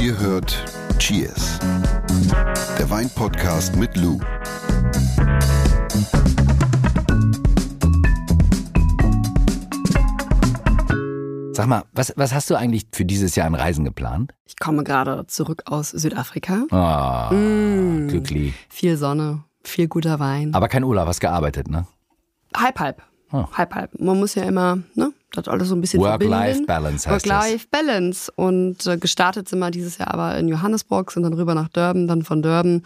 Ihr hört Cheers, der Weinpodcast mit Lou. Sag mal, was, was hast du eigentlich für dieses Jahr an Reisen geplant? Ich komme gerade zurück aus Südafrika. Ah, Mm. glücklich. Viel Sonne, viel guter Wein. Aber kein Urlaub, hast gearbeitet, ne? halb, halb. Oh. Halb, halb. Man muss ja immer, ne? Das alles so ein bisschen Work-Life verbinden. Balance heißt. Work-Life-Balance. Und äh, gestartet sind wir dieses Jahr aber in Johannesburg, sind dann rüber nach Durban, dann von Durban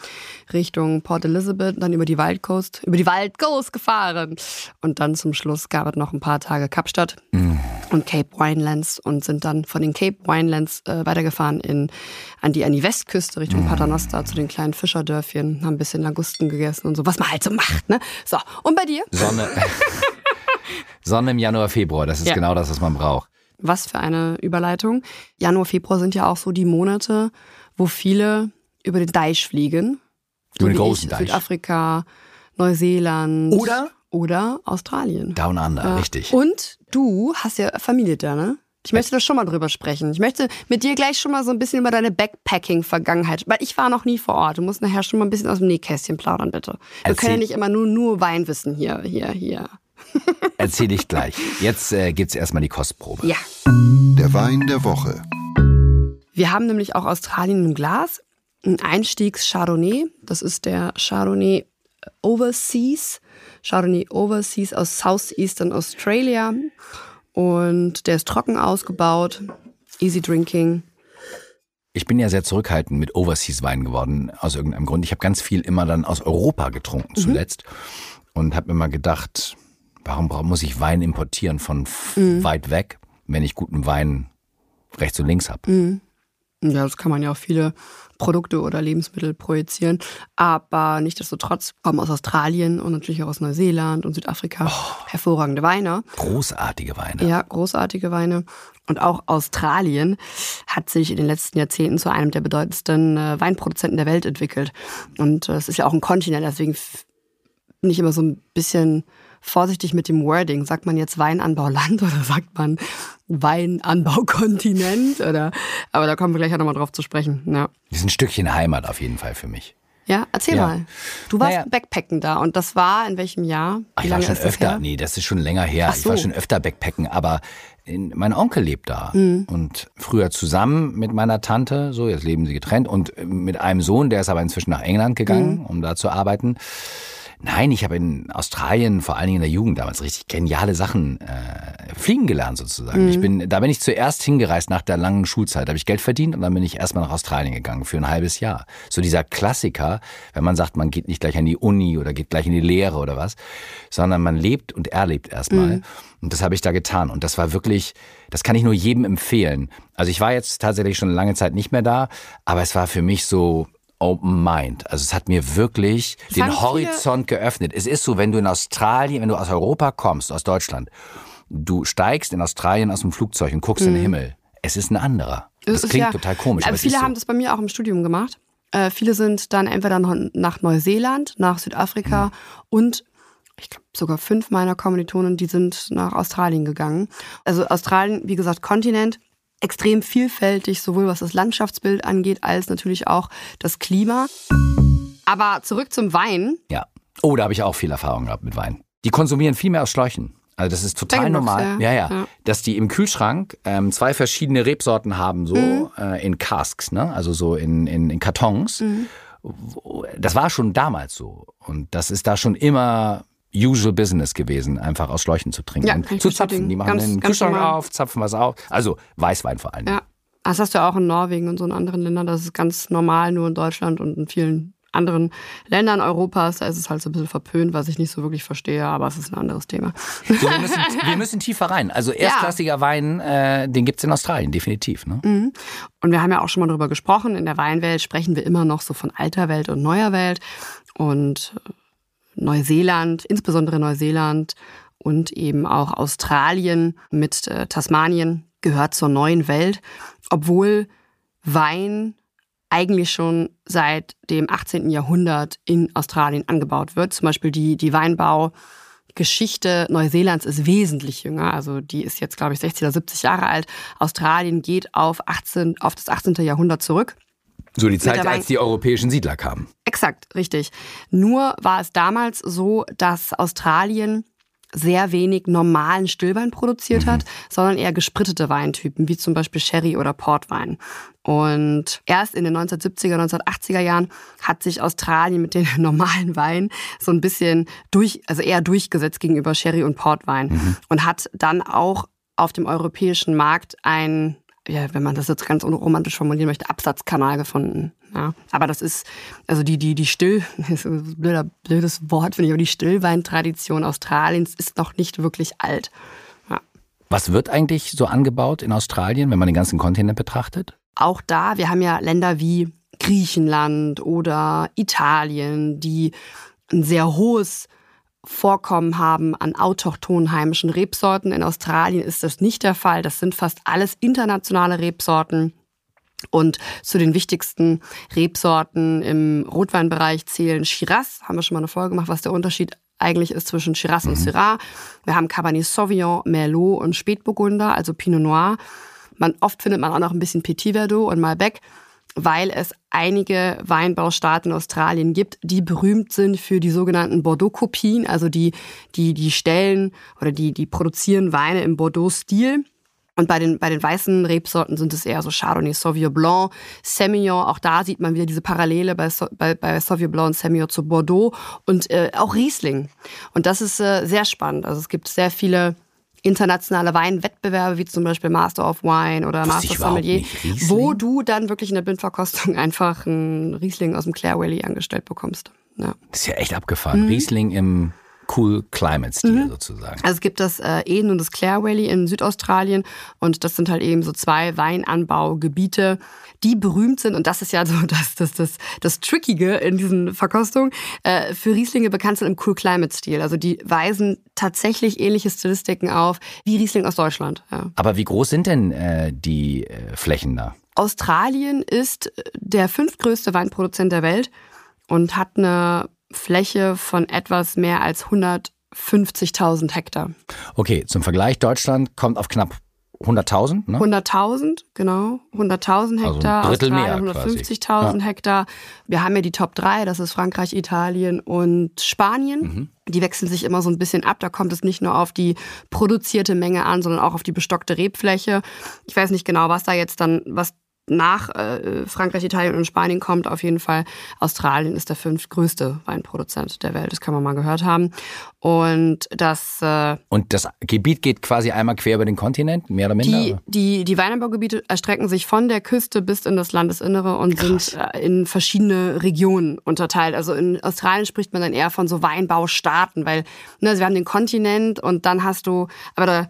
Richtung Port Elizabeth, dann über die Wildcoast, über die Wildcoast gefahren. Und dann zum Schluss gab es noch ein paar Tage Kapstadt Mm. und Cape Winelands und sind dann von den Cape Winelands äh, weitergefahren in, an, die, an die Westküste Richtung Mm. Paternoster zu den kleinen Fischerdörfchen, haben ein bisschen Langusten gegessen und so, was man halt so macht, ne? So, und bei dir? Sonne. Sonne im Januar, Februar, das ist Ja. genau das, was man braucht. Was für eine Überleitung. Januar, Februar sind ja auch so die Monate, wo viele über den Deich fliegen. Über den wie großen ich, Deich. Südafrika, Neuseeland. Oder? Oder Australien. Down Under, Ja. richtig. Und du hast ja Familie da, ne? Ich möchte da schon mal drüber sprechen. Ich möchte mit dir gleich schon mal so ein bisschen über deine Backpacking-Vergangenheit, weil ich war noch nie vor Ort. Du musst nachher schon mal ein bisschen aus dem Nähkästchen plaudern, bitte. Wir Erzähl. können ja nicht immer nur, nur Weinwissen hier, hier, hier. Erzähl ich gleich. Jetzt äh, gibt's erstmal die Kostprobe. Ja. Der Wein der Woche. Wir haben nämlich auch Australien im Glas. Ein Einstiegs-Chardonnay. Das ist der Chardonnay Overseas. Chardonnay Overseas aus Southeastern Australia. Und der ist trocken ausgebaut. Easy drinking. Ich bin ja sehr zurückhaltend mit Overseas-Wein geworden, aus irgendeinem Grund. Ich habe ganz viel immer dann aus Europa getrunken zuletzt und habe mir mal gedacht, warum muss ich Wein importieren von f- weit weg, wenn ich guten Wein rechts und links habe? Ja, das kann man ja auf viele Produkte oder Lebensmittel projizieren. Aber nichtsdestotrotz kommen aus Australien und natürlich auch aus Neuseeland und Südafrika hervorragende Weine. Großartige Weine. Ja, großartige Weine. Und auch Australien hat sich in den letzten Jahrzehnten zu einem der bedeutendsten äh, Weinproduzenten der Welt entwickelt. Und äh, es ist ja auch ein Kontinent, deswegen bin ich immer so ein bisschen vorsichtig mit dem Wording. Sagt man jetzt Weinanbauland oder sagt man Weinanbaukontinent? Oder, aber da kommen wir gleich auch nochmal drauf zu sprechen. Ja, Das ist ein Stückchen Heimat auf jeden Fall für mich. ja erzähl Ja. mal. Du warst Naja. Backpacken da und das war in welchem Jahr? Ach, Wie ich war schon öfter, her? nee, das ist schon länger her. Ach Ich war so. schon öfter Backpacken, aber in, mein Onkel lebt da. Mhm. Und früher zusammen mit meiner Tante, so, jetzt leben sie getrennt, und mit einem Sohn, der ist aber inzwischen nach England gegangen, Mhm. um da zu arbeiten. Nein, ich habe in Australien, vor allen Dingen in der Jugend damals, richtig geniale Sachen äh, fliegen gelernt sozusagen. Mhm. Ich bin, da bin ich zuerst hingereist nach der langen Schulzeit, da habe ich Geld verdient und dann bin ich erstmal nach Australien gegangen für ein halbes Jahr. So dieser Klassiker, wenn man sagt, man geht nicht gleich an die Uni oder geht gleich in die Lehre oder was, sondern man lebt und erlebt erstmal. Und das habe ich da getan. Und das war wirklich, das kann ich nur jedem empfehlen. Also ich war jetzt tatsächlich schon lange Zeit nicht mehr da, aber es war für mich so Open Mind. Also es hat mir wirklich Sagen den Horizont geöffnet. Es ist so, wenn du in Australien, wenn du aus Europa kommst, aus Deutschland, du steigst in Australien aus dem Flugzeug und guckst in den Himmel. Es ist ein anderer. Das, ist klingt ja- total komisch, Aber aber es viele so. haben das bei mir auch im Studium gemacht. Äh, viele sind dann entweder nach Neuseeland, nach Mhm. Südafrika und ich glaube sogar fünf meiner Kommilitonen, die sind nach Australien gegangen. Also Australien, wie gesagt, Kontinent, extrem vielfältig, sowohl was das Landschaftsbild angeht, als natürlich auch das Klima. Aber zurück zum Wein. Ja. Oh, da habe ich auch viel Erfahrung gehabt mit Wein. Die konsumieren viel mehr aus Schläuchen. Also das ist total Bag-in-Box, normal. ja. Ja, ja, Ja. Dass die im Kühlschrank ähm, zwei verschiedene Rebsorten haben, so Mhm. äh, in Casks, ne? Also so in, in, in Kartons. Mhm. Das war schon damals so. Und das ist da schon immer usual business gewesen, einfach aus Schläuchen zu trinken Ja, und zu zapfen. Die machen Ganz- den Kühlschrank auf, zapfen was auf. Also Weißwein vor allem. Ja. Das hast du auch in Norwegen und so in anderen Ländern. Das ist ganz normal, nur in Deutschland und in vielen anderen Ländern Europas. Da ist es halt so ein bisschen verpönt, was ich nicht so wirklich verstehe, aber es ist ein anderes Thema. So, wir, müssen, wir müssen tiefer rein. Also erstklassiger Wein, äh, den gibt's in Australien, definitiv. Ne? Und wir haben ja auch schon mal darüber gesprochen. In der Weinwelt sprechen wir immer noch so von alter Welt und neuer Welt. Und äh, Neuseeland, insbesondere Neuseeland und eben auch Australien mit äh, Tasmanien gehört zur neuen Welt, obwohl Wein eigentlich schon seit dem 18. Jahrhundert in Australien angebaut wird. Zum Beispiel die, die Weinbau Geschichte Neuseelands ist wesentlich jünger. Also die ist jetzt, glaube ich, 60 oder 70 Jahre alt. Australien geht auf, 18, auf das 18. Jahrhundert zurück. So die Zeit, als die europäischen Siedler kamen. Exakt, richtig. Nur war es damals so, dass Australien sehr wenig normalen Stillwein produziert mhm. hat, sondern eher gesprittete Weintypen, wie zum Beispiel Sherry oder Portwein. Und erst in den 1970er, 1980er Jahren hat sich Australien mit den normalen Weinen so ein bisschen durch, also eher durchgesetzt gegenüber Sherry und Portwein mhm. und hat dann auch auf dem europäischen Markt ein ja, wenn man das jetzt ganz unromantisch formulieren möchte, Absatzkanal gefunden. Ja. Aber das ist, also die, die, die Still, das ist ein blöder, blödes Wort, finde ich, aber die Stillweintradition Australiens ist noch nicht wirklich alt. Ja. Was wird eigentlich so angebaut in Australien, wenn man den ganzen Kontinent betrachtet? Auch da, wir haben ja Länder wie Griechenland oder Italien, die ein sehr hohes Vorkommen haben an autochthonen heimischen Rebsorten. In Australien ist das nicht der Fall. Das sind fast alles internationale Rebsorten. Und zu den wichtigsten Rebsorten im Rotweinbereich zählen Shiraz. Haben wir schon mal eine Folge gemacht, was der Unterschied eigentlich ist zwischen Shiraz mhm. und Syrah. Wir haben Cabernet Sauvignon, Merlot und Spätburgunder, also Pinot Noir. Man, oft findet man auch noch ein bisschen Petit Verdot und Malbec weil es einige Weinbaustaaten in Australien gibt, die berühmt sind für die sogenannten Bordeaux-Kopien, also die, die, die stellen oder die, die produzieren Weine im Bordeaux-Stil. Und bei den, bei den weißen Rebsorten sind es eher so Chardonnay, Sauvignon Blanc, Semillon. Auch da sieht man wieder diese Parallele bei, bei, bei Sauvignon Blanc und Semillon zu Bordeaux und äh, auch Riesling. Und das ist äh, sehr spannend. Also es gibt sehr viele internationale Weinwettbewerbe, wie zum Beispiel Master of Wine oder Master of Sommelier, wo du dann wirklich in der Blindverkostung einfach einen Riesling aus dem Clare Valley angestellt bekommst. Ja. Das ist ja echt abgefahren. Mhm. Riesling im Cool Climate Stil mhm. sozusagen. Also es gibt das äh, Eden und das Clare Valley in Südaustralien und das sind halt eben so zwei Weinanbaugebiete, die berühmt sind und das ist ja so das, das, das, das Trickige in diesen Verkostungen, äh, für Rieslinge bekannt sind im Cool Climate Stil. Also die weisen tatsächlich ähnliche Stilistiken auf wie Riesling aus Deutschland. Ja. Aber wie groß sind denn äh, die äh, Flächen da? Australien ist der fünftgrößte Weinproduzent der Welt und hat eine Fläche von etwas mehr als 150.000 Hektar. Okay, zum Vergleich, Deutschland kommt auf knapp 100.000, ne? 100.000, genau. 100.000 also Hektar, also Australien 150.000 ja. Hektar. Wir haben ja die Top 3, das ist Frankreich, Italien und Spanien. Mhm. Die wechseln sich immer so ein bisschen ab. Da kommt es nicht nur auf die produzierte Menge an, sondern auch auf die bestockte Rebfläche. Ich weiß nicht genau, was da jetzt dann, was nach äh, Frankreich, Italien und Spanien kommt auf jeden Fall Australien ist der fünftgrößte Weinproduzent der Welt. Das kann man mal gehört haben. Und das äh, und das Gebiet geht quasi einmal quer über den Kontinent, mehr oder minder. Die die, die Weinanbaugebiete erstrecken sich von der Küste bis in das Landesinnere und Krass. sind äh, in verschiedene Regionen unterteilt. Also in Australien spricht man dann eher von so Weinbaustaaten, weil ne, also wir haben den Kontinent und dann hast du, aber da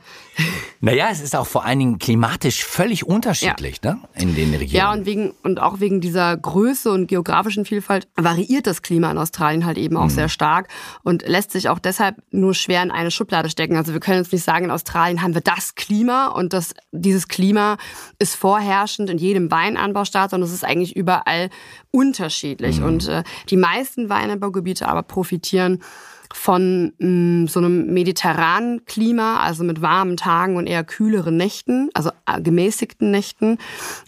naja, es ist auch vor allen Dingen klimatisch völlig unterschiedlich, ja. ne? In den Regionen. Ja, und wegen und auch wegen dieser Größe und geografischen Vielfalt variiert das Klima in Australien halt eben auch mhm. sehr stark und lässt sich auch deshalb nur schwer in eine Schublade stecken. Also wir können jetzt nicht sagen, in Australien haben wir das Klima und das, dieses Klima ist vorherrschend in jedem Weinanbaustaat, sondern es ist eigentlich überall unterschiedlich. Mhm. Und äh, die meisten Weinanbaugebiete aber profitieren von mh, mm, so einem mediterranen Klima, also mit warmen Tagen und eher kühleren Nächten, also äh, gemäßigten Nächten.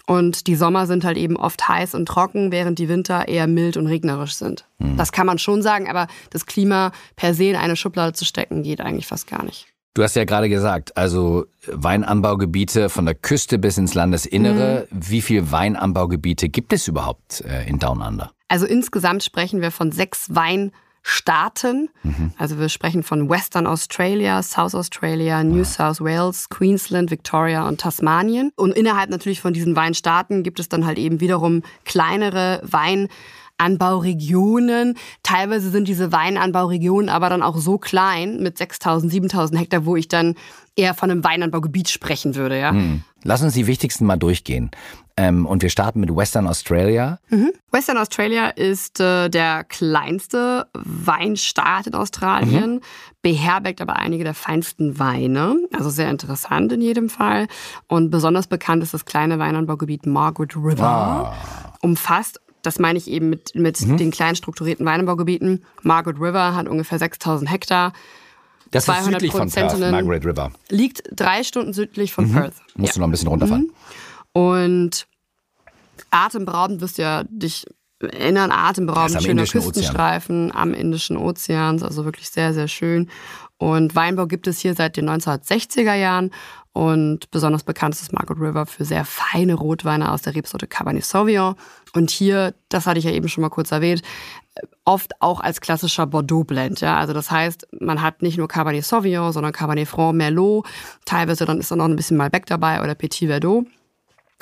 Und die Sommer sind halt eben oft heiß und trocken, während die Winter eher mild und regnerisch sind. Mhm. Das kann man schon sagen, aber das Klima per se in eine Schublade zu stecken, geht eigentlich fast gar nicht. Du hast ja gerade gesagt, also Weinanbaugebiete von der Küste bis ins Landesinnere. Mhm. Wie viele Weinanbaugebiete gibt es überhaupt äh, in Down Under? Also insgesamt sprechen wir von sechs Wein Staaten. Mhm. Also wir sprechen von Western Australia, South Australia, New. South Wales, Queensland, Victoria und Tasmanien. Und innerhalb natürlich von diesen Weinstaaten gibt es dann halt eben wiederum kleinere Wein Anbauregionen. Teilweise sind diese Weinanbauregionen aber dann auch so klein mit 6000, 7000 Hektar, wo ich dann eher von einem Weinanbaugebiet sprechen würde. Ja. Hm. Lass uns die wichtigsten mal durchgehen. Ähm, und wir starten mit Western Australia. Mhm. Western Australia ist äh, der kleinste Weinstaat in Australien, mhm. beherbergt aber einige der feinsten Weine. Also sehr interessant in jedem Fall. Und besonders bekannt ist das kleine Weinanbaugebiet Margaret River. Ah. Umfasst das meine ich eben mit, mit mhm. den kleinen strukturierten Weinanbaugebieten. Margaret River hat ungefähr 6000 Hektar. Das ist 200 südlich von Perth. Margaret River. Liegt drei Stunden südlich von Perth. Musst Ja. du noch ein bisschen runterfahren. Und atemberaubend wirst du ja dich erinnern, Das atemberaubend schöner Indischen Ozean. Küstenstreifen am Indischen Ozean, also wirklich sehr, sehr schön. Und Weinbau gibt es hier seit den 1960er Jahren und besonders bekannt ist das Margaret River für sehr feine Rotweine aus der Rebsorte Cabernet Sauvignon. Und hier, das hatte ich ja eben schon mal kurz erwähnt, oft auch als klassischer Bordeaux-Blend. Ja? Also das heißt, man hat nicht nur Cabernet Sauvignon, sondern Cabernet Franc, Merlot. Teilweise dann ist da noch ein bisschen Malbec dabei oder Petit Verdot.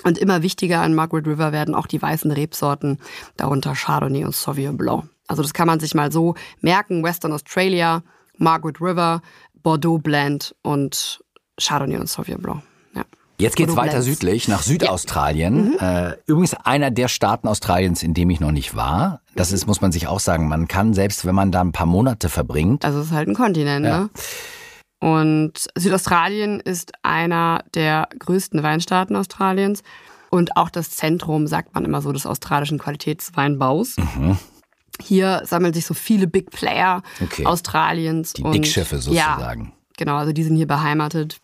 Und immer wichtiger an Margaret River werden auch die weißen Rebsorten, darunter Chardonnay und Sauvignon Blanc. Also das kann man sich mal so merken. Western Australia, Margaret River, Bordeaux Blend und Chardonnay und Sauvignon Blanc. Ja. Jetzt geht's Bordeaux weiter Blends. südlich nach Südaustralien. Äh, übrigens einer der Staaten Australiens, in dem ich noch nicht war. Das ist, muss man sich auch sagen, man kann selbst, wenn man da ein paar Monate verbringt, Also es ist halt ein Kontinent, Ja. ne? Und Südaustralien ist einer der größten Weinstaaten Australiens und auch das Zentrum, sagt man immer so, des australischen Qualitätsweinbaus. Mhm. Hier sammeln sich so viele Big Player Okay. Australiens. die und, Dickschiffe Ja, sozusagen. Genau, also die sind hier beheimatet.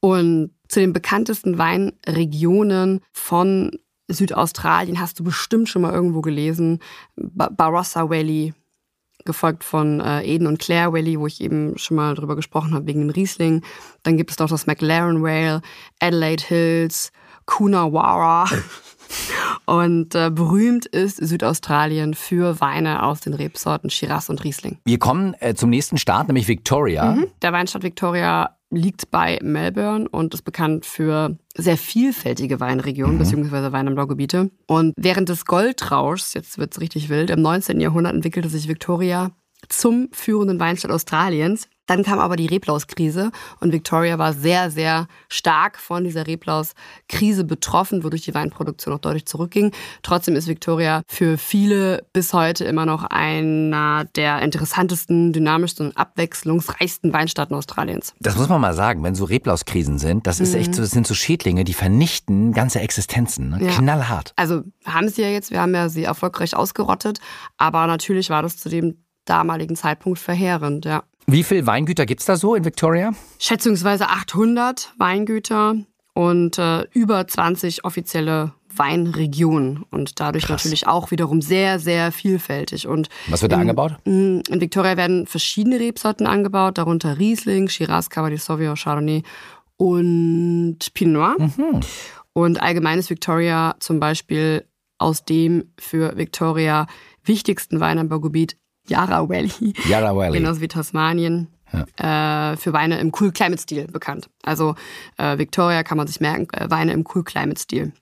Und zu den bekanntesten Weinregionen von Südaustralien hast du bestimmt schon mal irgendwo gelesen. Ba Barossa Valley, gefolgt von äh, Eden und Clare Valley, wo ich eben schon mal drüber gesprochen habe, wegen dem Riesling. Dann gibt es noch das McLaren Vale, Adelaide Hills, Coonawarra. Und äh, berühmt ist Südaustralien für Weine aus den Rebsorten Shiraz und Riesling. Wir kommen äh, zum nächsten Staat, nämlich Victoria. Der Weinstadt Victoria liegt bei Melbourne und ist bekannt für sehr vielfältige Weinregionen bzw. Weinanbaugebiete. Und während des Goldrauschs, jetzt wird's richtig wild, im 19. Jahrhundert entwickelte sich Victoria zum führenden Weinstadt Australiens. Dann kam aber die Reblauskrise und Victoria war sehr, sehr stark von dieser Reblauskrise betroffen, wodurch die Weinproduktion auch deutlich zurückging. Trotzdem ist Victoria für viele bis heute immer noch einer der interessantesten, dynamischsten und abwechslungsreichsten Weinstaaten Australiens. Das muss man mal sagen, wenn so Reblauskrisen sind, das ist echt so, das sind so Schädlinge, die vernichten ganze Existenzen. Ne? Ja. Knallhart. Also haben sie ja jetzt, wir haben ja sie erfolgreich ausgerottet, aber natürlich war das zu dem damaligen Zeitpunkt verheerend, ja. Wie viel Weingüter gibt's da so in Victoria? Schätzungsweise 800 Weingüter und äh, über 20 offizielle Weinregionen und dadurch natürlich auch wiederum sehr, sehr vielfältig. Und Was wird da in, angebaut? In Victoria werden verschiedene Rebsorten angebaut, darunter Riesling, Shiraz, Cabernet Sauvignon, Chardonnay und Pinot Noir. Mhm. Und allgemein ist Victoria zum Beispiel aus dem für Victoria wichtigsten Weinanbaugebiet Yarra Valley, Yarra Valley. genauso wie Tasmanien, äh, für Weine im Cool Climate Stil bekannt. Also äh, Victoria kann man sich merken, äh, Weine im Cool Climate Stil.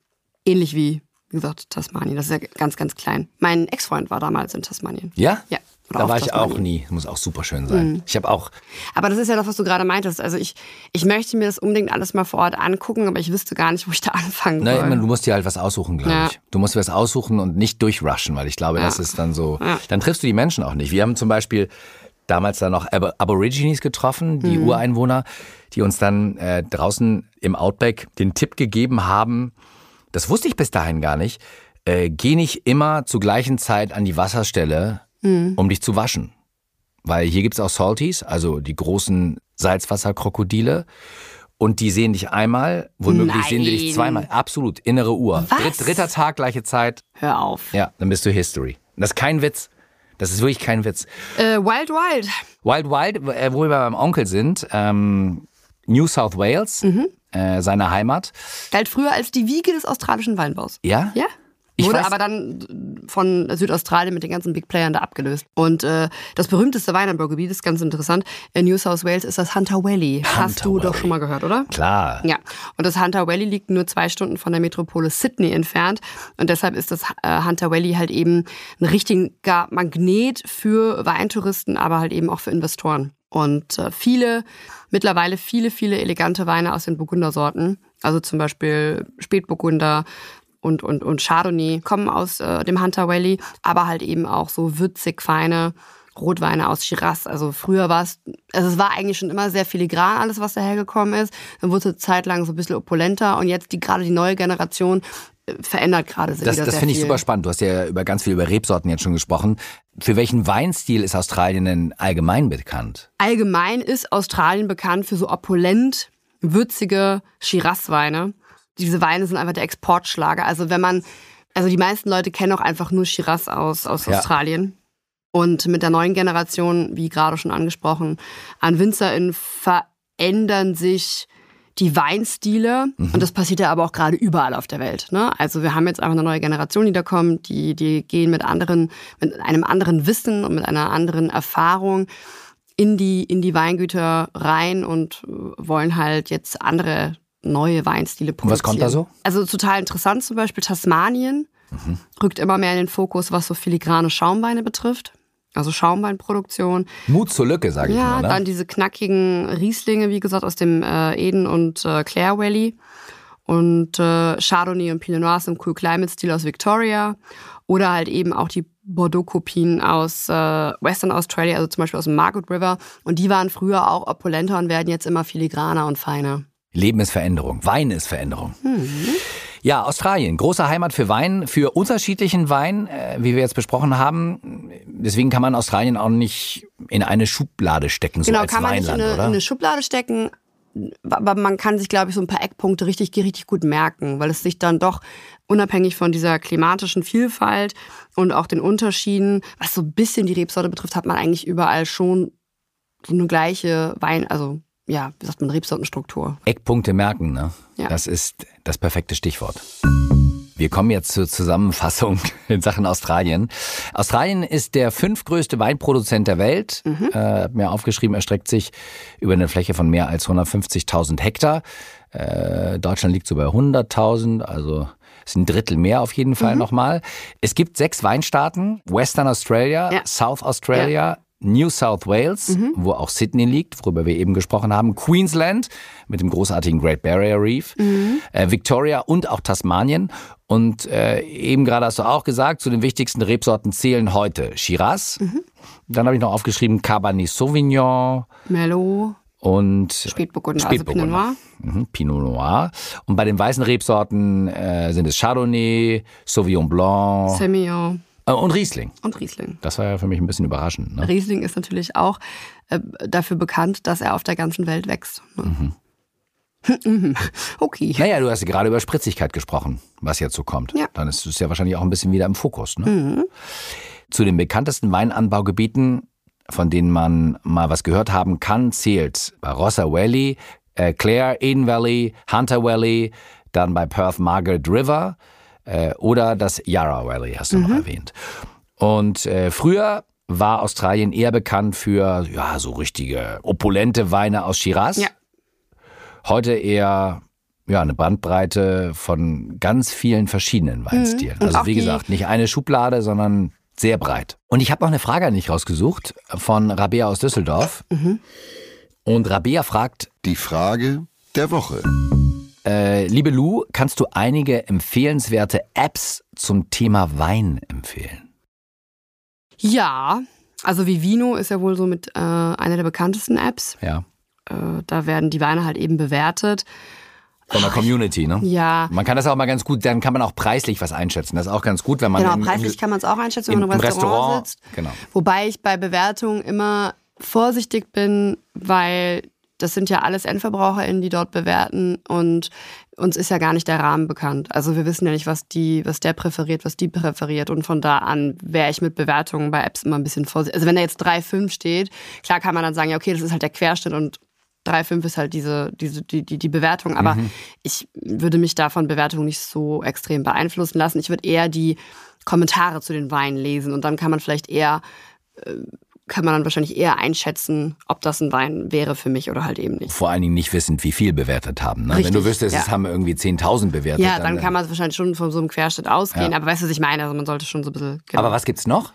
Ähnlich wie, wie gesagt, Tasmanien. Das ist ja ganz, ganz klein. Mein Ex-Freund war damals in Tasmanien. Ja? Ja. Oder Da war ich auch nie. Muss auch super schön sein. Ich habe auch, Aber das ist ja das, was du gerade meintest. Also ich, ich möchte mir das unbedingt alles mal vor Ort angucken, aber ich wüsste gar nicht, wo ich da anfangen soll. immer, du musst dir halt was aussuchen, glaube Ja. ich. Du musst dir was aussuchen und nicht durchrushen, weil ich glaube, das ist dann so, Ja. dann triffst du die Menschen auch nicht. Wir haben zum Beispiel damals dann noch Ab Aborigines getroffen, Mhm. die Ureinwohner, die uns dann äh, draußen im Outback den Tipp gegeben haben, das wusste ich bis dahin gar nicht, äh, geh nicht immer zur gleichen Zeit an die Wasserstelle, Mhm. um dich zu waschen. Weil hier gibt's auch Salties, also die großen Salzwasserkrokodile. Und die sehen dich einmal, womöglich sehen die dich Nein. zweimal. Absolut, innere Uhr. Was? Dritt, dritter Tag, gleiche Zeit. Hör auf. Ja, dann bist du History. Und das ist kein Witz. Das ist wirklich kein Witz. Äh, Wild Wild. Wild Wild, äh, wo wir beim Onkel sind, ähm, New South Wales, Mhm. äh, seine Heimat. Galt früher als die Wiege des australischen Weinbaus. Ja? Ja? Ich Wurde weiß- aber dann von Südaustralien mit den ganzen Big Playern da abgelöst. Und äh, das berühmteste Weinanbaugebiet ist ganz interessant. In New South Wales ist das Hunter Valley. Hast du doch Valley. schon mal gehört, oder? Klar. Ja, und das Hunter Valley liegt nur zwei Stunden von der Metropole Sydney entfernt. Und deshalb ist das äh, Hunter Valley halt eben ein richtiger Magnet für Weintouristen, aber halt eben auch für Investoren. Und äh, viele, mittlerweile viele, viele elegante Weine aus den Burgundersorten, also zum Beispiel Spätburgunder und, und, und Chardonnay, kommen aus äh, dem Hunter Valley, aber halt eben auch so würzig feine Rotweine aus Shiraz. Also früher war es, also es war eigentlich schon immer sehr filigran, alles, was dahergekommen ist. Dann wurde es eine Zeit lang so ein bisschen opulenter und jetzt die gerade die neue Generation äh, verändert gerade sich Das, das finde ich super spannend. Du hast ja über ganz viel über Rebsorten jetzt schon gesprochen. Für welchen Weinstil ist Australien denn allgemein bekannt? Allgemein ist Australien bekannt für so opulent, würzige Shiraz-Weine. Diese Weine sind einfach der Exportschlager. Also wenn man, also die meisten Leute kennen auch einfach nur Shiraz aus, aus Ja. Australien. Und mit der neuen Generation, wie gerade schon angesprochen, an WinzerInnen verändern sich die Weinstile. Und das passiert ja aber auch gerade überall auf der Welt. Ne? Also wir haben jetzt einfach eine neue Generation, die da kommt, die, die gehen mit anderen, mit einem anderen Wissen und mit einer anderen Erfahrung in die, in die Weingüter rein und wollen halt jetzt andere neue Weinstile produzieren. was kommt da so? Also total interessant zum Beispiel Tasmanien rückt immer mehr in den Fokus, was so filigrane Schaumweine betrifft. Also Schaumweinproduktion. Mut zur Lücke, sage ich Ja, mal. Ne? dann diese knackigen Rieslinge, wie gesagt, aus dem äh, Eden und äh, Clare Valley. Und äh, Chardonnay und Pinot Noir im Cool Climate Stil aus Victoria. Oder halt eben auch die Bordeaux-Kopien aus äh, Western Australia, also zum Beispiel aus dem Margaret River. Und die waren früher auch opulenter und werden jetzt immer filigraner und feiner. Leben ist Veränderung, Wein ist Veränderung. Mhm. Ja, Australien, große Heimat für Wein, für unterschiedlichen Wein, äh, wie wir jetzt besprochen haben. Deswegen kann man Australien auch nicht in eine Schublade stecken, so Genau, als kann man nicht in Weinland, eine, in eine Schublade stecken, aber man kann sich, glaube ich, so ein paar Eckpunkte richtig, richtig gut merken, weil es sich dann doch unabhängig von dieser klimatischen Vielfalt und auch den Unterschieden, was so ein bisschen die Rebsorte betrifft, hat man eigentlich überall schon so eine gleiche Wein, also ja, wie sagt man, Rebsortenstruktur. Eckpunkte merken, ne? Ja. Das ist das perfekte Stichwort. Wir kommen jetzt zur Zusammenfassung in Sachen Australien. Australien ist der fünftgrößte Weinproduzent der Welt. Mhm. Äh, mir aufgeschrieben, erstreckt sich über eine Fläche von mehr als 150.000 Hektar. Äh, Deutschland liegt so bei 100.000, also ist ein Drittel mehr auf jeden Mhm. Fall nochmal. Es gibt sechs Weinstaaten, Western Australia, Ja. South Australia, New South Wales, wo auch Sydney liegt, worüber wir eben gesprochen haben, Queensland mit dem großartigen Great Barrier Reef, äh, Victoria und auch Tasmanien. Und äh, eben gerade hast du auch gesagt, zu den wichtigsten Rebsorten zählen heute Shiraz. Dann habe ich noch aufgeschrieben Cabernet Sauvignon Merlot, und Spätburgunder, also Spätburgunder. Pinot Noir. Mhm, Pinot Noir. Und bei den weißen Rebsorten äh, sind es Chardonnay, Sauvignon Blanc Semillon und Riesling. und Riesling. Das war ja für mich ein bisschen überraschend. Ne? Riesling ist natürlich auch äh, dafür bekannt, dass er auf der ganzen Welt wächst. Ne? Mhm. okay. Naja, du hast gerade über Spritzigkeit gesprochen, was jetzt so kommt. Ja. Dann ist es ja wahrscheinlich auch ein bisschen wieder im Fokus. Ne? Zu den bekanntesten Weinanbaugebieten, von denen man mal was gehört haben kann, zählt Barossa Valley, äh, Clare, Eden Valley, Hunter Valley, dann bei Perth Margaret River äh, oder das Yarra Valley, hast du noch erwähnt. Und äh, früher war Australien eher bekannt für ja so richtige opulente Weine aus Shiraz. Ja. Heute eher ja, eine Bandbreite von ganz vielen verschiedenen Weinstilen. Mhm. Also wie gesagt, nicht eine Schublade, sondern sehr breit. Und ich habe noch eine Frage an dich rausgesucht von Rabea aus Düsseldorf. Mhm. Und Rabea fragt, Die Frage der Woche. Äh, liebe Lou, kannst du einige empfehlenswerte Apps zum Thema Wein empfehlen? Ja, also Vivino ist ja wohl so mit äh, einer der bekanntesten Apps. Ja. Äh, da werden die Weine halt eben bewertet. Von der Community, ne? Ja, Man kann das auch mal ganz gut, dann kann man auch preislich was einschätzen. Das ist auch ganz gut, wenn man genau, im- preislich kann man es auch einschätzen, wenn man im Restaurant, Restaurant, sitzt. genau. Wobei ich bei Bewertungen immer vorsichtig bin, weil das sind ja alles EndverbraucherInnen, die dort bewerten und uns ist ja gar nicht der Rahmen bekannt. Also wir wissen ja nicht, was die, was der präferiert, was die präferiert und von da an wäre ich mit Bewertungen bei Apps immer ein bisschen vorsichtig. Also wenn da jetzt 3,5 steht, klar kann man dann sagen, ja okay, das ist halt der Querschnitt und 3,5 ist halt diese, diese, die, die, die Bewertung, aber ich würde mich davon Bewertungen nicht so extrem beeinflussen lassen. Ich würde eher die Kommentare zu den Weinen lesen und dann kann man vielleicht eher kann man dann wahrscheinlich eher einschätzen, ob das ein Wein wäre für mich oder halt eben nicht. Vor allen Dingen nicht wissend, wie viel bewertet haben. Ne? Wenn du wüsstest, es ja. haben irgendwie 10.000 bewertet. Ja, dann kann man wahrscheinlich schon von so einem Querschnitt ausgehen, Ja. aber weißt du, was ich meine? Also man sollte schon so ein bisschen. Genau. Aber was gibt's noch?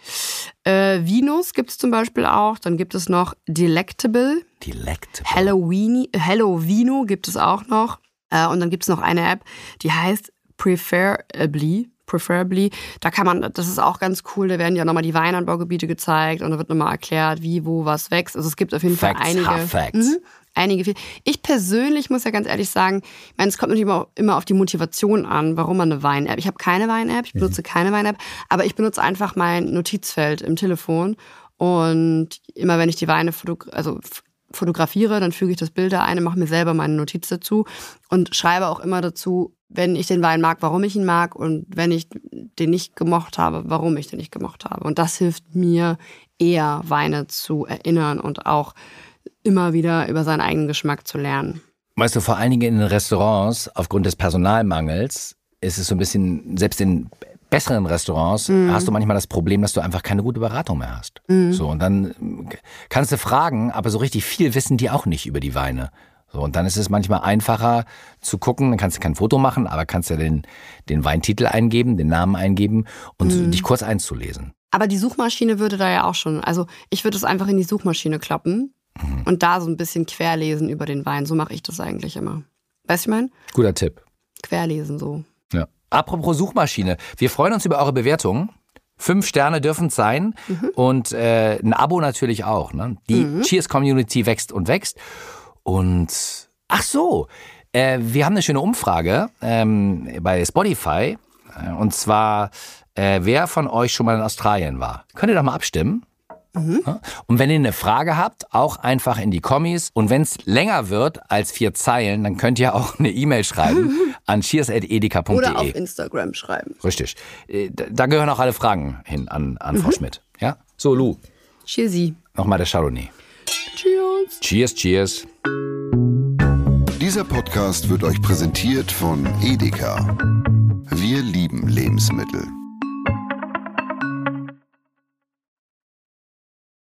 Äh, Vinos gibt es zum Beispiel auch. Dann gibt es noch Delectable. Delectable. Halloween, Hello Vino gibt es auch noch. Äh, und dann gibt es noch eine App, die heißt Preferably. Preferably. Da kann man, das ist auch ganz cool, da werden ja nochmal die Weinanbaugebiete gezeigt und da wird nochmal erklärt, wie, wo, was wächst. Also es gibt auf jeden Facts, Fall einige. hard facts. Mhm. einige viel. Ich persönlich muss ja ganz ehrlich sagen, ich meine, es kommt natürlich immer, immer auf die Motivation an, warum man eine Wein-App. Ich habe keine Wein-App, ich benutze mhm. keine Wein-App, aber ich benutze einfach mein Notizfeld im Telefon und immer wenn ich die Weine fotog also fotografiere, dann füge ich das Bild da ein, mache mir selber meine Notiz dazu und schreibe auch immer dazu, wenn ich den Wein mag, warum ich ihn mag und wenn ich den nicht gemocht habe, warum ich den nicht gemocht habe. Und das hilft mir eher, Weine zu erinnern und auch immer wieder über seinen eigenen Geschmack zu lernen. Weißt du, vor allen Dingen in den Restaurants, aufgrund des Personalmangels, ist es so ein bisschen, selbst in besseren Restaurants mhm. hast du manchmal das Problem, dass du einfach keine gute Beratung mehr hast. Mhm. So, und dann kannst du fragen, aber so richtig viel wissen die auch nicht über die Weine. So, und dann ist es manchmal einfacher zu gucken, dann kannst du kein Foto machen, aber kannst ja den, den Weintitel eingeben, den Namen eingeben und mhm. dich kurz einzulesen. Aber die Suchmaschine würde da ja auch schon, also ich würde es einfach in die Suchmaschine kloppen mhm. und da so ein bisschen querlesen über den Wein. So mache ich das eigentlich immer. Weißt du, ich meine? Guter Tipp. Querlesen so. Ja. Apropos Suchmaschine, wir freuen uns über eure Bewertungen. Fünf Sterne dürfen es sein mhm. und äh, ein Abo natürlich auch. Ne? Die mhm. Cheers Community wächst und wächst. Und ach so, äh, wir haben eine schöne Umfrage ähm, bei Spotify. Äh, und zwar, äh, wer von euch schon mal in Australien war. Könnt ihr doch mal abstimmen. Mhm. Und wenn ihr eine Frage habt, auch einfach in die Kommis. Und wenn es länger wird als vier Zeilen, dann könnt ihr auch eine E-Mail schreiben an cheers.edeka.de. Oder auf Instagram schreiben. Richtig. Äh, da gehören auch alle Fragen hin an, an mhm. Frau Schmidt. Ja? So, Lu. Cheersy. Nochmal der Chardonnay. Cheers. Cheers, cheers. Dieser Podcast wird euch präsentiert von Edeka. Wir lieben Lebensmittel.